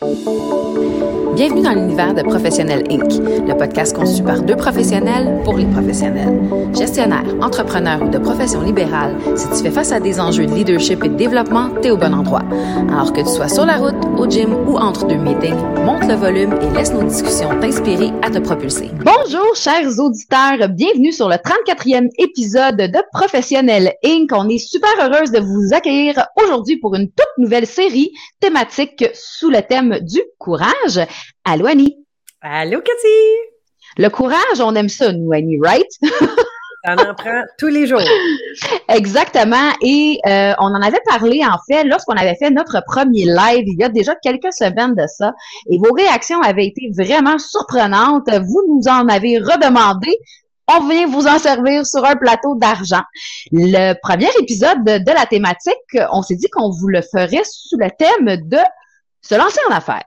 Thank you. Bienvenue dans l'univers de Professionnel Inc., le podcast conçu par deux professionnels pour les professionnels. Gestionnaire, entrepreneur ou de profession libérale, si tu fais face à des enjeux de leadership et de développement, t'es au bon endroit. Alors que tu sois sur la route, au gym ou entre deux meetings, monte le volume et laisse nos discussions t'inspirer à te propulser. Bonjour, chers auditeurs. Bienvenue sur le 34e épisode de Professionnel Inc. On est super heureuse de vous accueillir aujourd'hui pour une toute nouvelle série thématique sous le thème du courage. Allô, Annie? Allô, Cathy! Le courage, on aime ça, nous, Annie, right? On en prend tous les jours. Exactement. Et euh, on en avait parlé, en fait, lorsqu'on avait fait notre premier live, il y a déjà quelques semaines de ça. Et vos réactions avaient été vraiment surprenantes. Vous nous en avez redemandé. On vient vous en servir sur un plateau d'argent. Le premier épisode de, de la thématique, on s'est dit qu'on vous le ferait sous le thème de se lancer en affaires.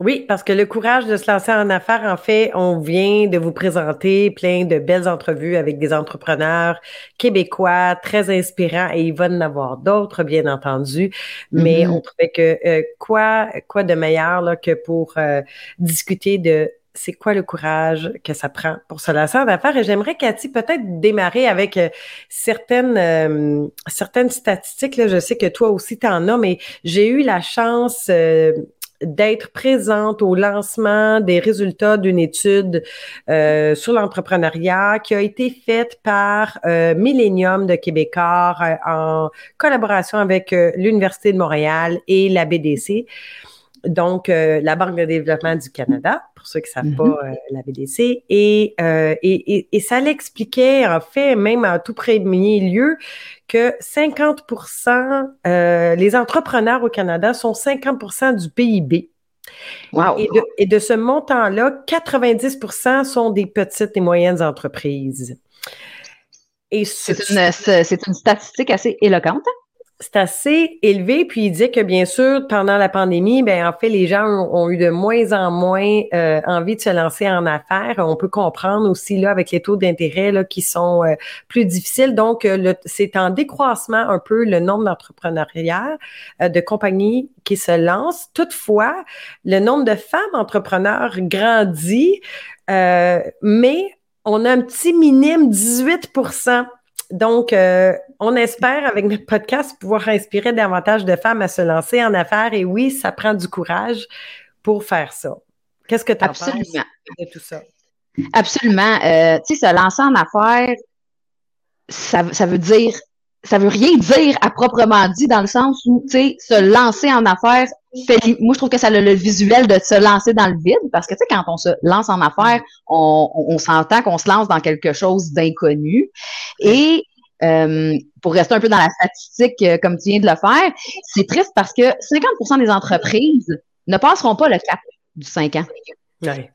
Oui, parce que le courage de se lancer en affaires, en fait, on vient de vous présenter plein de belles entrevues avec des entrepreneurs québécois très inspirants et il va en avoir d'autres, bien entendu. Mais mm-hmm. on trouvait que euh, quoi, quoi de meilleur là, que pour euh, discuter de c'est quoi le courage que ça prend pour se lancer en affaires? Et j'aimerais, Cathy, peut-être démarrer avec euh, certaines, certaines statistiques. Là. Je sais que toi aussi, tu en as, mais j'ai eu la chance d'être présente au lancement des résultats d'une étude euh, sur l'entrepreneuriat qui a été faite par euh, Millennium de Québécois euh, en collaboration avec euh, l'Université de Montréal et la BDC, donc la Banque de développement du Canada pour ceux qui ne savent mm-hmm. pas la BDC. Et, et, et, et, ça l'expliquait, en fait, même en tout premier lieu, que 50% euh, les entrepreneurs au Canada sont 50% du PIB. Wow. Et, de, et de ce montant-là, 90% sont des petites et moyennes entreprises. C'est une, une, statistique assez éloquente. C'est assez élevé. Puis il dit que bien sûr, pendant la pandémie, ben en fait, les gens ont, eu de moins en moins euh, envie de se lancer en affaires. On peut comprendre aussi là avec les taux d'intérêt là qui sont euh, plus difficiles. Donc, euh, c'est en décroissement un peu le nombre d'entrepreneuriats, de compagnies qui se lancent. Toutefois, le nombre de femmes entrepreneurs grandit, mais on a un petit minime 18 donc, euh, on espère avec notre podcast pouvoir inspirer davantage de femmes à se lancer en affaires. Et oui, ça prend du courage pour faire ça. Qu'est-ce que tu penses de tout ça? Absolument. Euh, tu sais, se lancer en affaires, ça, ça veut dire, ça veut rien dire à proprement dit dans le sens où, tu sais, se lancer en affaires, moi, je trouve que ça a le, visuel de se lancer dans le vide parce que, tu sais, quand on se lance en affaires, on, on, s'entend qu'on se lance dans quelque chose d'inconnu. Et euh, pour rester un peu dans la statistique, euh, comme tu viens de le faire, c'est triste parce que 50% des entreprises ne passeront pas le cap du 5 ans. Ouais.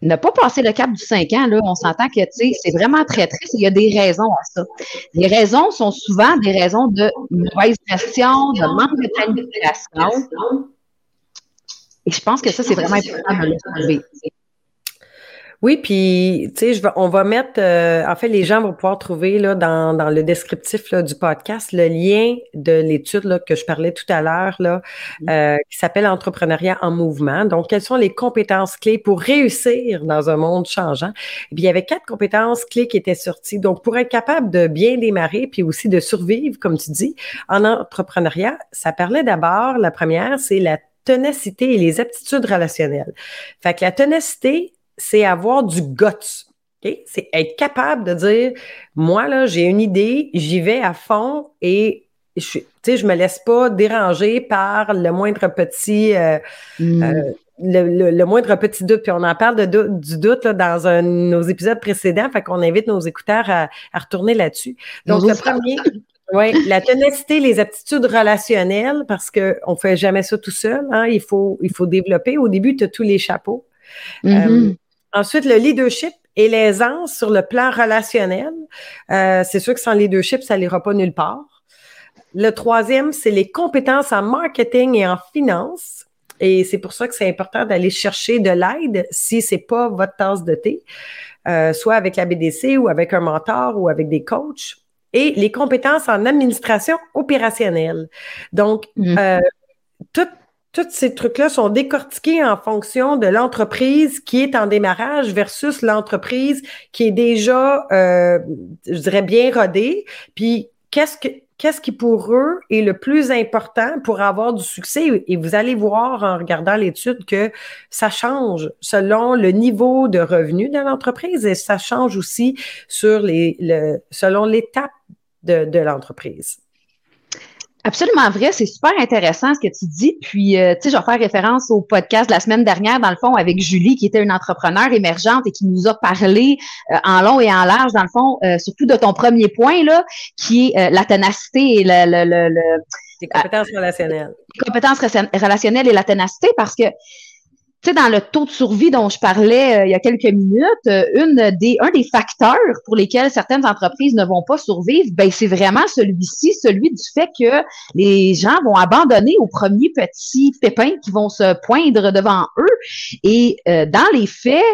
Ne pas passer le cap du 5 ans, là, on s'entend que c'est vraiment très triste. Il y a des raisons à ça. Les raisons sont souvent des raisons de mauvaise gestion, de manque de planification. Et je pense que ça, c'est vraiment important de le trouver. Oui, puis tu sais, on va mettre, euh, en fait, les gens vont pouvoir trouver là dans, dans le descriptif là, du podcast le lien de l'étude que je parlais tout à l'heure là, euh, qui s'appelle Entrepreneuriat en mouvement. Donc, quelles sont les compétences clés pour réussir dans un monde changeant? Et puis, il y avait quatre compétences clés qui étaient sorties. Donc, pour être capable de bien démarrer, puis aussi de survivre, comme tu dis, en entrepreneuriat, ça parlait d'abord. La première, c'est la ténacité et les aptitudes relationnelles. Fait que la ténacité, c'est avoir du guts. C'est être capable de dire, moi, là, j'ai une idée, j'y vais à fond et je ne me laisse pas déranger par le moindre petit, euh, mm. euh, le, moindre petit doute. Puis on en parle de, du doute dans un, nos épisodes précédents, fait qu'on invite nos écouteurs à, retourner là-dessus. Donc, le premier, oui, la ténacité, les aptitudes relationnelles, parce qu'on ne fait jamais ça tout seul. Hein, il, faut, il faut développer. Au début, tu as tous les chapeaux. Mm-hmm. Euh, Ensuite, le leadership et l'aisance sur le plan relationnel. Euh, c'est sûr que sans leadership, ça n'ira pas nulle part. Le troisième, c'est les compétences en marketing et en finance. Et c'est pour ça que c'est important d'aller chercher de l'aide si c'est pas votre tasse de thé, euh, soit avec la BDC ou avec un mentor ou avec des coachs. Et les compétences en administration opérationnelle. Donc, mm. euh, tout tous ces trucs-là sont décortiqués en fonction de l'entreprise qui est en démarrage versus l'entreprise qui est déjà, euh, je dirais, bien rodée. Puis, qu'est-ce que qu'est-ce qui pour eux est le plus important pour avoir du succès? Et vous allez voir en regardant l'étude que ça change selon le niveau de revenu de l'entreprise et ça change aussi sur les, le, selon l'étape de, de l'entreprise. Absolument vrai, c'est super intéressant ce que tu dis. Puis, euh, tu sais, je vais faire référence au podcast de la semaine dernière, dans le fond, avec Julie, qui était une entrepreneur émergente et qui nous a parlé euh, en long et en large, dans le fond, euh, surtout de ton premier point, là, qui est la ténacité et le... le, le, les compétences relationnelles. Les compétences relationnelles et la ténacité, parce que tu sais, dans le taux de survie dont je parlais euh, il y a quelques minutes, euh, une des, un des facteurs pour lesquels certaines entreprises ne vont pas survivre, ben, c'est vraiment celui-ci, celui du fait que les gens vont abandonner aux premiers petits pépins qui vont se poindre devant eux. Et euh, dans les faits,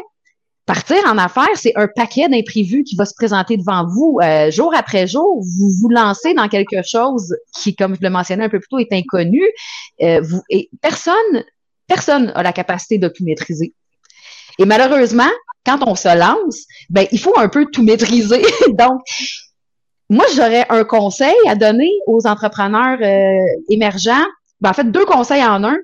partir en affaires, c'est un paquet d'imprévus qui va se présenter devant vous jour après jour. Vous vous lancez dans quelque chose qui, comme je le mentionnais un peu plus tôt, est inconnu. vous, et personne Personne n'a la capacité de tout maîtriser. Et malheureusement, quand on se lance, ben, il faut un peu tout maîtriser. Donc, moi, j'aurais un conseil à donner aux entrepreneurs euh, émergents. Ben, en fait, deux conseils en un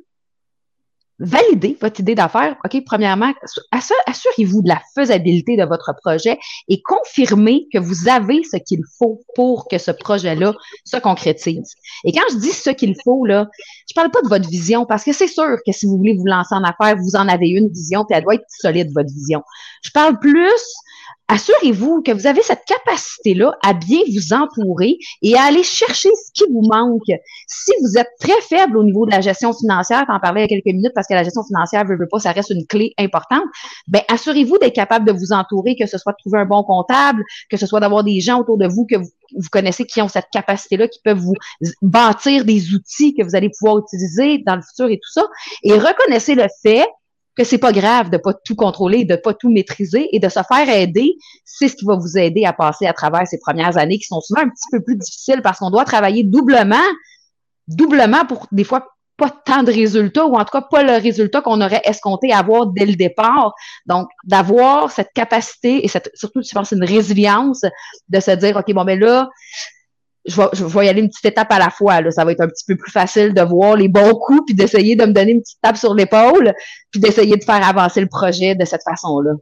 valider votre idée d'affaires. OK, premièrement, assurez-vous de la faisabilité de votre projet et confirmez que vous avez ce qu'il faut pour que ce projet-là se concrétise. Et quand je dis ce qu'il faut, là, je parle pas de votre vision parce que c'est sûr que si vous voulez vous lancer en affaires, vous en avez une vision puis elle doit être solide, votre vision. Je parle plus assurez-vous que vous avez cette capacité-là à bien vous entourer et à aller chercher ce qui vous manque. Si vous êtes très faible au niveau de la gestion financière, t'en parlais il y a quelques minutes parce que la gestion financière, veut, veut pas, ça reste une clé importante, ben assurez-vous d'être capable de vous entourer, que ce soit de trouver un bon comptable, que ce soit d'avoir des gens autour de vous que vous, vous connaissez qui ont cette capacité-là, qui peuvent vous bâtir des outils que vous allez pouvoir utiliser dans le futur et tout ça. Et reconnaissez le fait que c'est pas grave de pas tout contrôler, de pas tout maîtriser et de se faire aider, c'est ce qui va vous aider à passer à travers ces premières années qui sont souvent un petit peu plus difficiles parce qu'on doit travailler doublement, doublement pour des fois pas tant de résultats ou en tout cas pas le résultat qu'on aurait escompté avoir dès le départ. Donc, d'avoir cette capacité et cette, surtout, je pense, une résilience de se dire, OK, bon, ben là, je vais, je vais y aller une petite étape à la fois. Là. Ça va être un petit peu plus facile de voir les bons coups, puis d'essayer de me donner une petite tape sur l'épaule, puis d'essayer de faire avancer le projet de cette façon-là.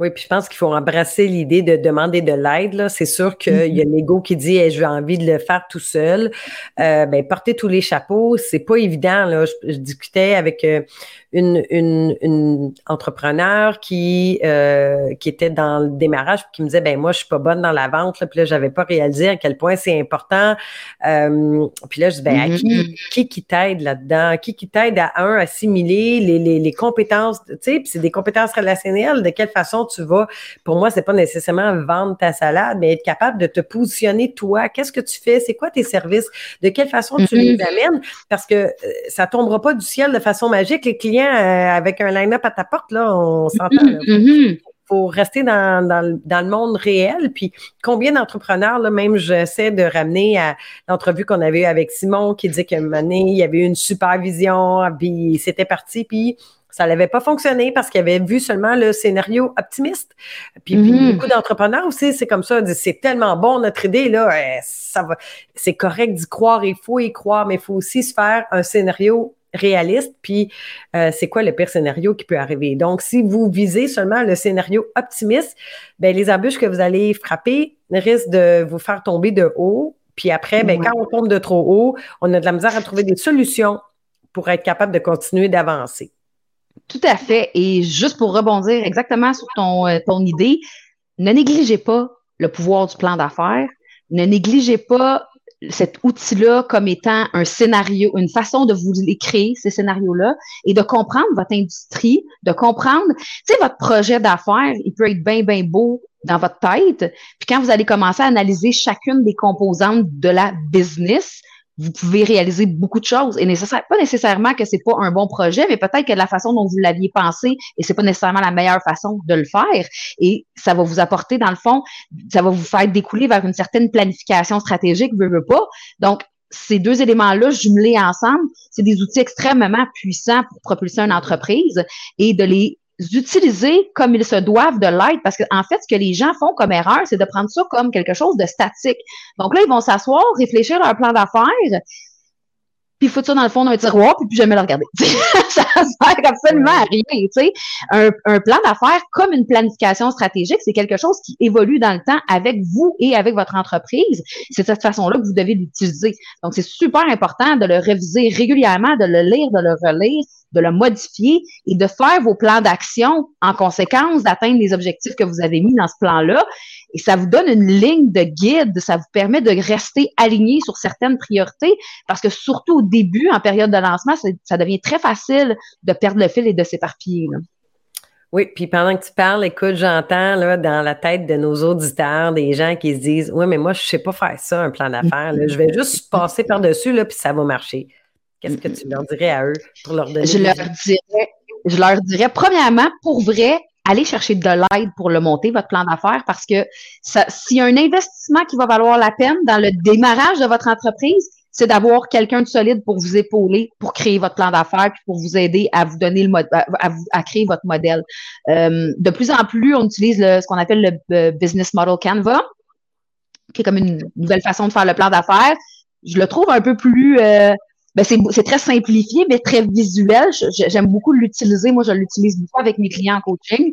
Oui, puis je pense qu'il faut embrasser l'idée de demander de l'aide. C'est sûr qu'il y a mm-hmm. l'ego qui dit hey, j'ai envie de le faire tout seul. Euh, ben, porter tous les chapeaux, c'est pas évident. Là. Je, discutais avec euh, une, une, une entrepreneur qui, euh, qui était dans le démarrage qui me disait ben moi, je suis pas bonne dans la vente, là, puis là, j'avais pas réalisé à quel point c'est important. Euh, puis là, je dis ben qui, mm-hmm. qui, qui t'aide là-dedans? Qui qui t'aide à un, assimiler les, les, les compétences, tu sais, puis c'est des compétences relationnelles, de quelle façon tu vas, pour moi, c'est pas nécessairement vendre ta salade, mais être capable de te positionner toi. Qu'est-ce que tu fais? C'est quoi tes services? De quelle façon tu les mm-hmm. amènes? Parce que euh, ça tombera pas du ciel de façon magique. Les clients euh, avec un line-up à ta porte, là, on s'entend. Il mm-hmm. faut rester dans, le monde réel. Puis combien d'entrepreneurs, là, même j'essaie de ramener à l'entrevue qu'on avait eue avec Simon qui dit qu'à un moment donné, il y avait eu une supervision, puis c'était parti, puis ça n'avait pas fonctionné parce qu'il avait vu seulement le scénario optimiste. Puis, mm-hmm. beaucoup d'entrepreneurs aussi, c'est comme ça, c'est tellement bon notre idée là, euh, ça va, c'est correct d'y croire, il faut y croire, mais il faut aussi se faire un scénario réaliste, puis euh, c'est quoi le pire scénario qui peut arriver? Donc, si vous visez seulement le scénario optimiste, ben les embûches que vous allez frapper risquent de vous faire tomber de haut. Puis après, ben, quand on tombe de trop haut, on a de la misère à trouver des solutions pour être capable de continuer d'avancer. Tout à fait. Et juste pour rebondir exactement sur ton, euh, ton idée, ne négligez pas le pouvoir du plan d'affaires. Ne négligez pas cet outil-là comme étant un scénario, une façon de vous les créer, ces scénarios-là, et de comprendre votre industrie, de comprendre, tu sais, votre projet d'affaires, il peut être bien, bien beau dans votre tête. Puis quand vous allez commencer à analyser chacune des composantes de la business, vous pouvez réaliser beaucoup de choses et nécessaire, pas nécessairement que c'est pas un bon projet, mais peut-être que la façon dont vous l'aviez pensé et c'est pas nécessairement la meilleure façon de le faire et ça va vous apporter dans le fond, ça va vous faire découler vers une certaine planification stratégique, veut, veut pas. Donc ces deux éléments-là jumelés ensemble, c'est des outils extrêmement puissants pour propulser une entreprise et de les utiliser comme ils se doivent de l'être parce qu'en fait, ce que les gens font comme erreur, c'est de prendre ça comme quelque chose de statique. Donc là, ils vont s'asseoir, réfléchir à leur plan d'affaires, puis foutre ça dans le fond d'un tiroir, puis jamais le regarder. ça sert absolument à rien. Un, un plan d'affaires, comme une planification stratégique, c'est quelque chose qui évolue dans le temps avec vous et avec votre entreprise. C'est de cette façon-là que vous devez l'utiliser. Donc, c'est super important de le réviser régulièrement, de le lire, de le relire, de le modifier et de faire vos plans d'action en conséquence d'atteindre les objectifs que vous avez mis dans ce plan-là. Et ça vous donne une ligne de guide, ça vous permet de rester aligné sur certaines priorités parce que surtout au début, en période de lancement, ça, devient très facile de perdre le fil et de s'éparpiller. Oui, puis pendant que tu parles, écoute, j'entends là dans la tête de nos auditeurs des gens qui se disent Oui, mais moi, je ne sais pas faire ça, un plan d'affaires. Je vais juste passer par-dessus, là, puis ça va marcher. Qu'est-ce que tu leur dirais à eux pour leur donner? Je leur dirais, je leur dirais, premièrement, pour vrai, allez chercher de l'aide pour le monter, votre plan d'affaires, parce que s'il y a un investissement qui va valoir la peine dans le démarrage de votre entreprise, c'est d'avoir quelqu'un de solide pour vous épauler, pour créer votre plan d'affaires, puis pour vous aider à vous donner le mode, à, créer votre modèle. Euh, de plus en plus, on utilise ce qu'on appelle le business model Canva, qui est comme une nouvelle façon de faire le plan d'affaires. Je le trouve un peu plus euh, ben c'est très simplifié, mais très visuel. J'aime beaucoup l'utiliser. Moi, je l'utilise beaucoup avec mes clients en coaching.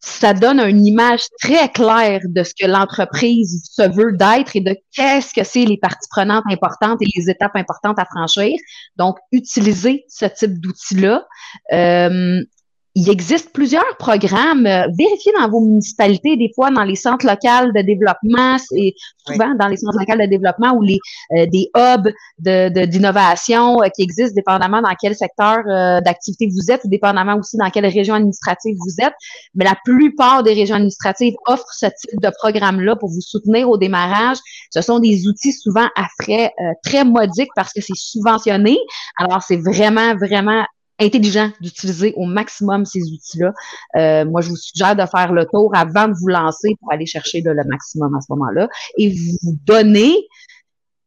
Ça donne une image très claire de ce que l'entreprise se veut d'être et de qu'est-ce que c'est les parties prenantes importantes et les étapes importantes à franchir. Donc, utiliser ce type d'outil-là. Euh, il existe plusieurs programmes. Euh, vérifiez dans vos municipalités, des fois dans les centres locaux de développement, c'est souvent dans les centres locaux de développement ou les euh, des hubs de, d'innovation euh, qui existent dépendamment dans quel secteur d'activité vous êtes ou dépendamment aussi dans quelle région administrative vous êtes. Mais la plupart des régions administratives offrent ce type de programme-là pour vous soutenir au démarrage. Ce sont des outils souvent à frais très modiques parce que c'est subventionné. Alors, c'est vraiment, vraiment intelligent d'utiliser au maximum ces outils-là. Euh, moi, je vous suggère de faire le tour avant de vous lancer pour aller chercher le maximum à ce moment-là et vous donner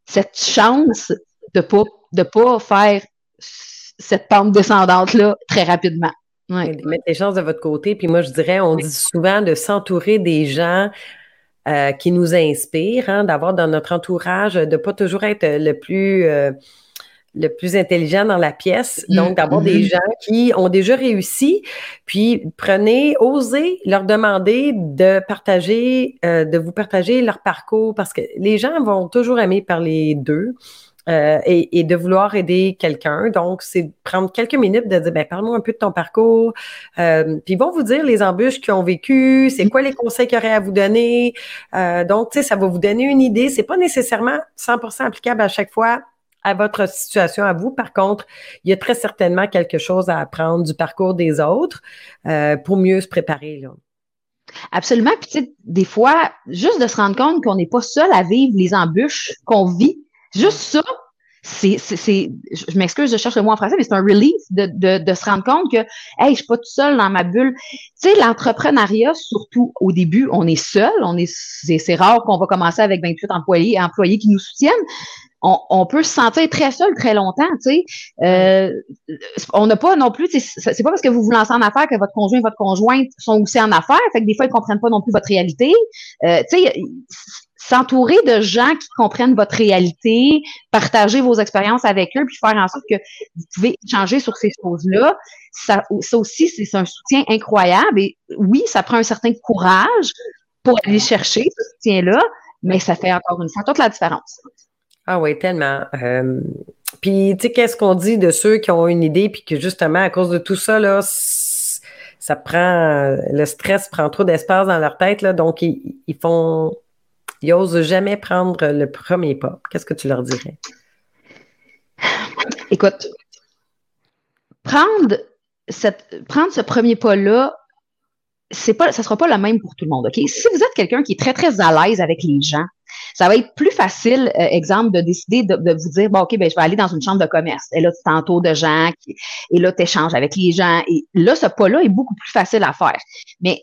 cette chance de pas de pas faire cette pente descendante-là très rapidement. Ouais. Mettre les chances de votre côté. Puis moi, je dirais, on dit souvent de s'entourer des gens euh, qui nous inspirent, hein, d'avoir dans notre entourage, de pas toujours être le plus euh, le plus intelligent dans la pièce. Mm-hmm. Donc, d'avoir des mm-hmm. gens qui ont déjà réussi. Puis, prenez, osez leur demander de partager, euh, de vous partager leur parcours parce que les gens vont toujours aimer parler d'eux. Euh, et, de vouloir aider quelqu'un. Donc, c'est prendre quelques minutes de dire, ben, parle-moi un peu de ton parcours. Euh, puis, ils vont vous dire les embûches qu'ils ont vécues, c'est quoi les conseils qu'ils auraient à vous donner. donc, tu sais, ça va vous donner une idée. C'est pas nécessairement 100% applicable à chaque fois à votre situation à vous. Par contre, il y a très certainement quelque chose à apprendre du parcours des autres euh, pour mieux se préparer. Absolument. Puis, tu sais, des fois, juste de se rendre compte qu'on n'est pas seul à vivre les embûches qu'on vit, juste ça, c'est, c'est, je m'excuse, je cherche le mot en français, mais c'est un relief de, de, de, se rendre compte que, hey, je suis pas tout seul dans ma bulle. Tu sais, l'entrepreneuriat, surtout au début, on est seul, on est, c'est, c'est rare qu'on va commencer avec 28 employés, employés qui nous soutiennent on, peut se sentir très seul très longtemps, tu sais. Euh, on n'a pas non plus, c'est pas parce que vous vous lancez en affaires que votre conjoint et votre conjointe sont aussi en affaires, fait des fois, ils comprennent pas non plus votre réalité. Euh, s'entourer de gens qui comprennent votre réalité, partager vos expériences avec eux, puis faire en sorte que vous pouvez changer sur ces choses-là, ça, ça aussi, c'est un soutien incroyable. Et oui, ça prend un certain courage pour aller chercher ce soutien-là, mais ça fait encore une fois toute la différence. Ah oui, tellement. Puis, tu sais, qu'est-ce qu'on dit de ceux qui ont une idée, puis que justement, à cause de tout ça, là, ça prend, le stress prend trop d'espace dans leur tête, là, donc ils, ils font, ils osent jamais prendre le premier pas. Qu'est-ce que tu leur dirais? Écoute, prendre, cette, prendre ce premier pas-là, c'est pas, ça sera pas le même pour tout le monde, OK? Si vous êtes quelqu'un qui est très, très à l'aise avec les gens, ça va être plus facile, euh, exemple, de décider de, vous dire, bon, OK, ben, je vais aller dans une chambre de commerce. Et là, tu t'entoures de gens, et là, tu échanges avec les gens. Et là, ce pas-là est beaucoup plus facile à faire. Mais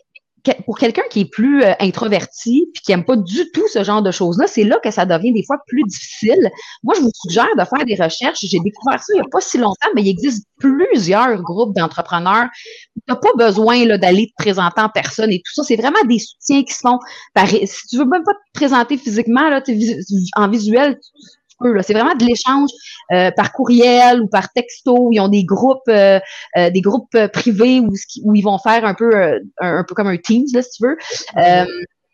pour quelqu'un qui est plus euh, introverti puis qui aime pas du tout ce genre de choses-là, c'est là que ça devient des fois plus difficile. Moi, je vous suggère de faire des recherches. J'ai découvert ça il n'y a pas si longtemps, mais il existe plusieurs groupes d'entrepreneurs. Tu n'as pas besoin d'aller te présenter en personne et tout ça. C'est vraiment des soutiens qui se font par. Si tu veux même pas te présenter physiquement, là, en visuel, c'est vraiment de l'échange euh, par courriel ou par texto. Ils ont des groupes, euh, euh, des groupes privés où, où, ils vont faire un peu, un, peu comme un Teams, là, si tu veux.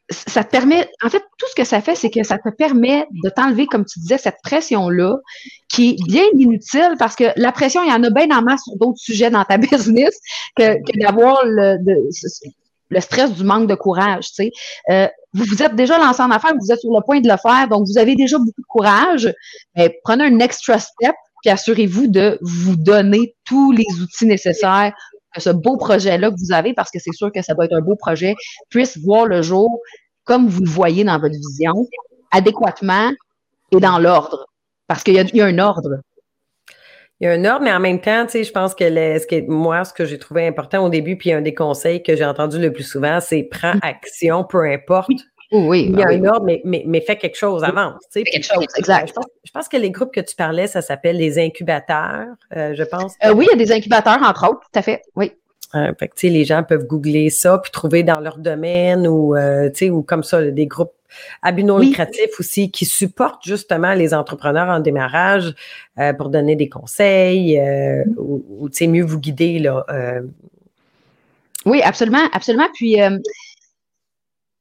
Ça te permet, en fait, tout ce que ça fait, c'est que ça te permet de t'enlever, comme tu disais, cette pression-là, qui est bien inutile parce que la pression, il y en a bien en masse sur d'autres sujets dans ta business que, d'avoir le, le stress du manque de courage. Tu sais. Euh, vous vous êtes déjà lancé en affaires, vous êtes sur le point de le faire, donc vous avez déjà beaucoup de courage. Mais prenez un extra step, puis assurez-vous de vous donner tous les outils nécessaires que ce beau projet-là que vous avez, parce que c'est sûr que ça doit être un beau projet, puisse voir le jour comme vous le voyez dans votre vision, adéquatement et dans l'ordre. Parce qu'il y, y, a un ordre. Il y a un ordre, mais en même temps, tu sais, je pense que, ce que moi, ce que j'ai trouvé important au début, puis un des conseils que j'ai entendu le plus souvent, c'est prends mm. action, peu importe. Oui, il y a un ordre, mais, mais, mais, fais quelque chose, avance. Fais quelque chose, exact. Je pense, que les groupes que tu parlais, ça s'appelle les incubateurs, euh, je pense. Euh, oui, il y a des incubateurs, entre autres, tout à fait, oui. Euh, fait que, les gens peuvent googler ça, puis trouver dans leur domaine ou, ou comme ça, des groupes à but non lucratif aussi qui supportent justement les entrepreneurs en démarrage euh, pour donner des conseils euh, ou, ou mieux vous guider là. Euh. Oui, absolument, absolument. Puis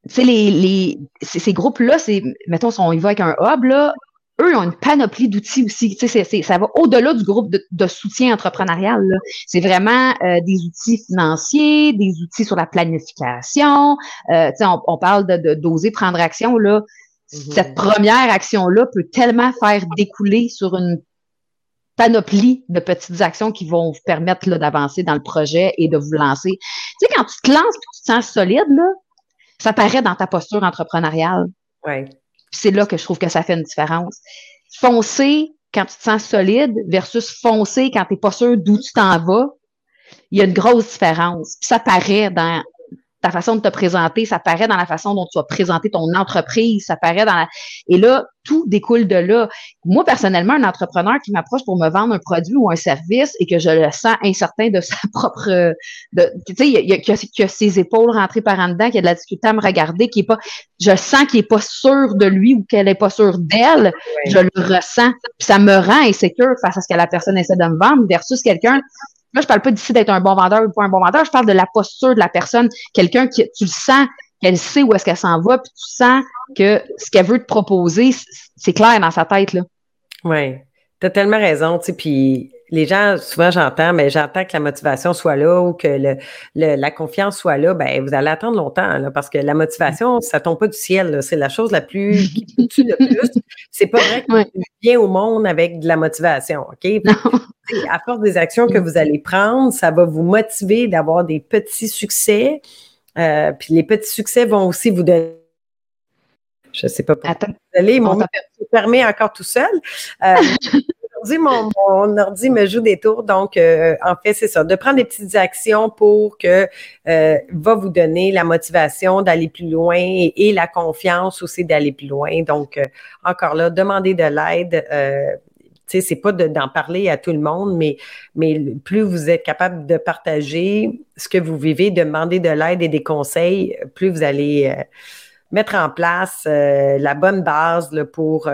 tu les, les ces, groupes-là, c'est, mettons, si on y va avec un hub, là, eux ont une panoplie d'outils aussi. Tu sais, ça va au-delà du groupe de, soutien entrepreneurial. C'est vraiment euh, des outils financiers, des outils sur la planification. Euh, tu sais, on, parle de d'oser prendre action. Là. Mm-hmm. Cette première action-là peut tellement faire découler sur une panoplie de petites actions qui vont vous permettre d'avancer dans le projet et de vous lancer. Tu sais, quand tu te lances et tu te sens solide, là, ça paraît dans ta posture entrepreneuriale. Ouais c'est là que je trouve que ça fait une différence. Foncer quand tu te sens solide versus foncer quand tu n'es pas sûr d'où tu t'en vas, il y a une grosse différence. ça paraît dans ta façon de te présenter, ça paraît dans la façon dont tu vas présenter ton entreprise, ça paraît dans la... Et là, tout découle de là. Moi, personnellement, un entrepreneur qui m'approche pour me vendre un produit ou un service et que je le sens incertain de sa propre... De, tu sais, il y a, y a, ses épaules rentrées par en dedans, qui a de la difficulté à me regarder, qui est pas... Je sens qu'il est pas sûr de lui ou qu'elle est pas sûre d'elle. Je le ressens. Puis ça me rend insécure face à ce que la personne essaie de me vendre versus quelqu'un Là, je parle pas d'ici d'être un bon vendeur ou pas un bon vendeur. Je parle de la posture de la personne. Quelqu'un qui, tu le sens, qu'elle sait où est-ce qu'elle s'en va, puis tu sens que ce qu'elle veut te proposer, c'est clair dans sa tête, là. Oui. Tu as tellement raison, tu sais, puis les gens, souvent j'entends, mais j'entends que la motivation soit là ou que le, la confiance soit là, ben vous allez attendre longtemps, là, parce que la motivation, ça tombe pas du ciel. C'est la chose la plus qui tue le plus. C'est pas vrai que tu viens au monde avec de la motivation, OK? À force des actions que vous allez prendre, ça va vous motiver d'avoir des petits succès. Euh, puis les petits succès vont aussi vous donner je ne sais pas pourquoi. Attends, allez, mon permet encore tout seul. Euh, mon, mon, ordi me joue des tours. Donc, euh, en fait, c'est ça, de prendre des petites actions pour que euh, va vous donner la motivation d'aller plus loin et, la confiance aussi d'aller plus loin. Donc, euh, encore là, demander de l'aide. Euh, tu sais, c'est pas d'en parler à tout le monde, mais, mais plus vous êtes capable de partager ce que vous vivez, de demander de l'aide et des conseils, plus vous allez mettre en place la bonne base là, pour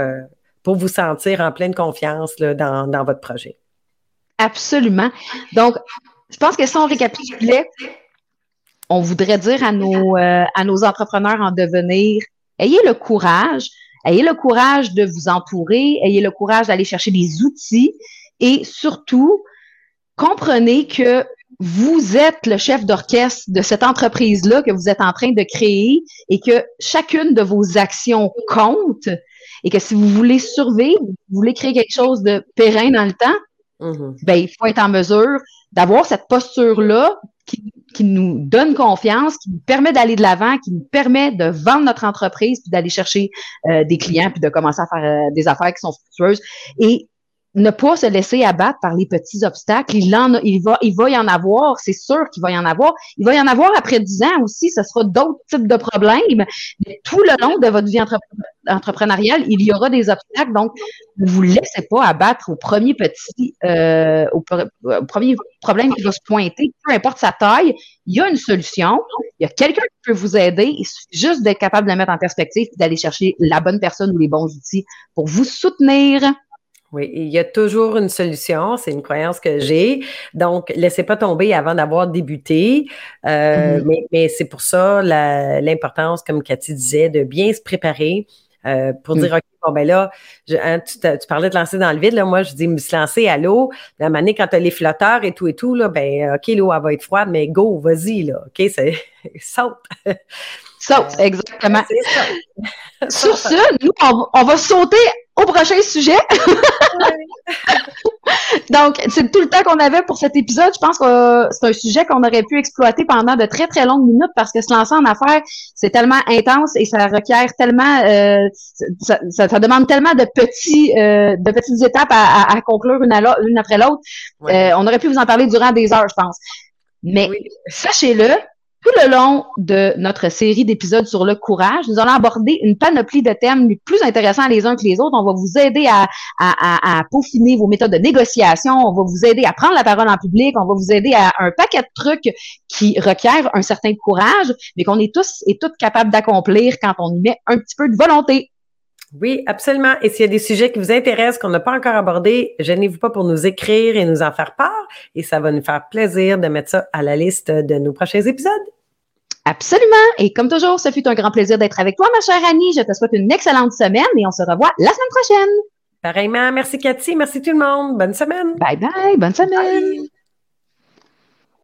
pour vous sentir en pleine confiance dans, votre projet. Absolument. Donc, je pense que si on récapitulait, on voudrait dire à nos, euh, à nos entrepreneurs en devenir, ayez le courage, ayez le courage de vous entourer, ayez le courage d'aller chercher des outils et surtout, comprenez que vous êtes le chef d'orchestre de cette entreprise-là que vous êtes en train de créer et que chacune de vos actions compte et que si vous voulez survivre, vous voulez créer quelque chose de pérenne dans le temps, mm-hmm. ben, il faut être en mesure d'avoir cette posture-là qui, nous donne confiance, qui nous permet d'aller de l'avant, qui nous permet de vendre notre entreprise, puis d'aller chercher euh, des clients, puis de commencer à faire euh, des affaires qui sont fructueuses. Et ne pas se laisser abattre par les petits obstacles. Il, en il, va, il va y en avoir, c'est sûr qu'il va y en avoir. Il va y en avoir après 10 ans aussi, ce sera d'autres types de problèmes. Mais tout le long de votre vie entrepreneuriale, il y aura des obstacles. Donc, ne vous laissez pas abattre au premier petit, euh, au, premier problème qui va se pointer, peu importe sa taille. Il y a une solution. Il y a quelqu'un qui peut vous aider. Il suffit juste d'être capable de le mettre en perspective et d'aller chercher la bonne personne ou les bons outils pour vous soutenir. Oui, il y a toujours une solution. C'est une croyance que j'ai. Donc, laissez pas tomber avant d'avoir débuté. Euh, mm-hmm. Mais, c'est pour ça l'importance, comme Cathy disait, de bien se préparer euh, pour dire, mm. OK, bon, ben là, hein, tu, parlais de lancer dans le vide. Là, moi, je dis me se lancer à l'eau. La manière, quand tu as les flotteurs et tout et tout, là, ben, OK, l'eau, elle va être froide, mais go, vas-y, là. OK, c'est saute. Saute, euh, exactement. Sur ce, nous, on va sauter au prochain sujet. Donc, c'est tout le temps qu'on avait pour cet épisode. Je pense que c'est un sujet qu'on aurait pu exploiter pendant de très, très longues minutes parce que se lancer en affaires, c'est tellement intense et ça requiert tellement, euh, ça, ça, demande tellement de petits, euh, de petites étapes à, à, conclure une, une après l'autre. Euh, on aurait pu vous en parler durant des heures, je pense. Mais sachez-le, tout le long de notre série d'épisodes sur le courage, nous allons aborder une panoplie de thèmes les plus intéressants les uns que les autres. On va vous aider à, à, à, peaufiner vos méthodes de négociation. On va vous aider à prendre la parole en public. On va vous aider à un paquet de trucs qui requièrent un certain courage, mais qu'on est tous et toutes capables d'accomplir quand on y met un petit peu de volonté. Oui, absolument. Et s'il y a des sujets qui vous intéressent, qu'on n'a pas encore abordés, gênez-vous pas pour nous écrire et nous en faire part. Et ça va nous faire plaisir de mettre ça à la liste de nos prochains épisodes. Absolument. Et comme toujours, ce fut un grand plaisir d'être avec toi, ma chère Annie. Je te souhaite une excellente semaine et on se revoit la semaine prochaine. Pareillement. Merci Cathy. Merci tout le monde. Bonne semaine. Bye bye. Bonne semaine.